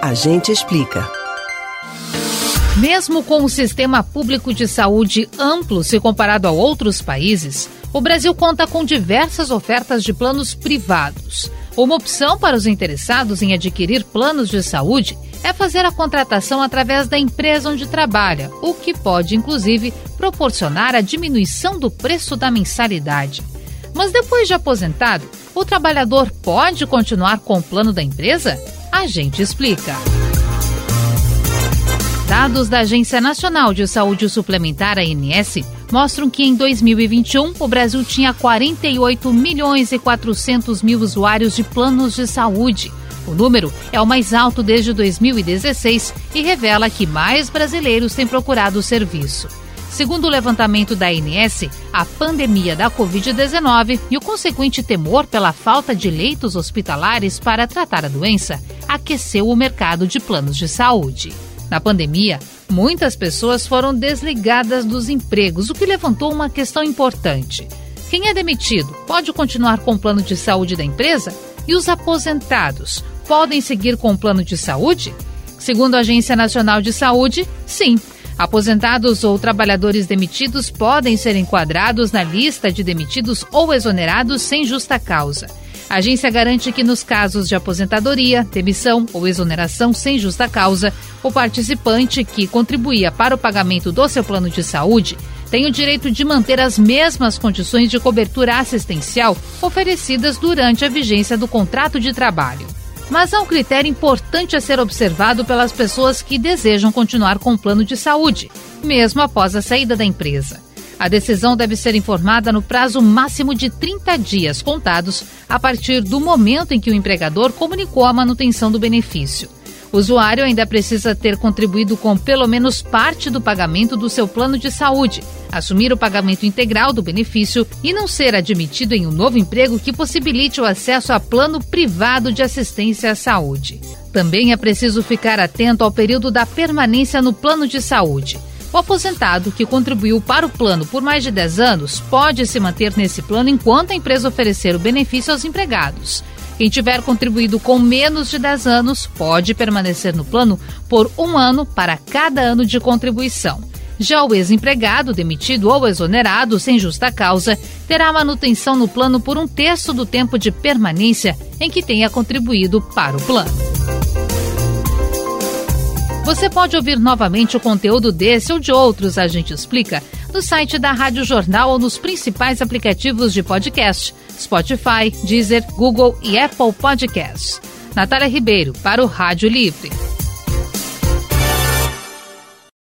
A gente explica. Mesmo com um sistema público de saúde amplo se comparado a outros países, o Brasil conta com diversas ofertas de planos privados. Uma opção para os interessados em adquirir planos de saúde é fazer a contratação através da empresa onde trabalha, o que pode, inclusive, proporcionar a diminuição do preço da mensalidade. Mas depois de aposentado, o trabalhador pode continuar com o plano da empresa? A gente explica. Dados da Agência Nacional de Saúde Suplementar, ANS, mostram que em 2021 o Brasil tinha 48 milhões e 400 mil usuários de planos de saúde. O número é o mais alto desde 2016 e revela que mais brasileiros têm procurado o serviço. Segundo o levantamento da ANS, a pandemia da Covid-19 e o consequente temor pela falta de leitos hospitalares para tratar a doença aqueceu o mercado de planos de saúde. Na pandemia, muitas pessoas foram desligadas dos empregos, o que levantou uma questão importante. Quem é demitido pode continuar com o plano de saúde da empresa? E os aposentados podem seguir com o plano de saúde? Segundo a Agência Nacional de Saúde, sim. Aposentados ou trabalhadores demitidos podem ser enquadrados na lista de demitidos ou exonerados sem justa causa. A agência garante que, nos casos de aposentadoria, demissão ou exoneração sem justa causa, o participante que contribuía para o pagamento do seu plano de saúde tem o direito de manter as mesmas condições de cobertura assistencial oferecidas durante a vigência do contrato de trabalho. Mas há um critério importante a ser observado pelas pessoas que desejam continuar com o plano de saúde, mesmo após a saída da empresa. A decisão deve ser informada no prazo máximo de 30 dias contados a partir do momento em que o empregador comunicou a manutenção do benefício. O usuário ainda precisa ter contribuído com pelo menos parte do pagamento do seu plano de saúde, assumir o pagamento integral do benefício e não ser admitido em um novo emprego que possibilite o acesso a plano privado de assistência à saúde. Também é preciso ficar atento ao período da permanência no plano de saúde. O aposentado que contribuiu para o plano por mais de 10 anos pode se manter nesse plano enquanto a empresa oferecer o benefício aos empregados. Quem tiver contribuído com menos de 10 anos pode permanecer no plano por um ano para cada ano de contribuição. Já o ex-empregado, demitido ou exonerado sem justa causa, terá manutenção no plano por um terço do tempo de permanência em que tenha contribuído para o plano. Você pode ouvir novamente o conteúdo desse ou de outros, a gente explica, no site da Rádio Jornal ou nos principais aplicativos de podcast Spotify, Deezer, Google e Apple Podcasts. Natália Ribeiro, para o Rádio Livre.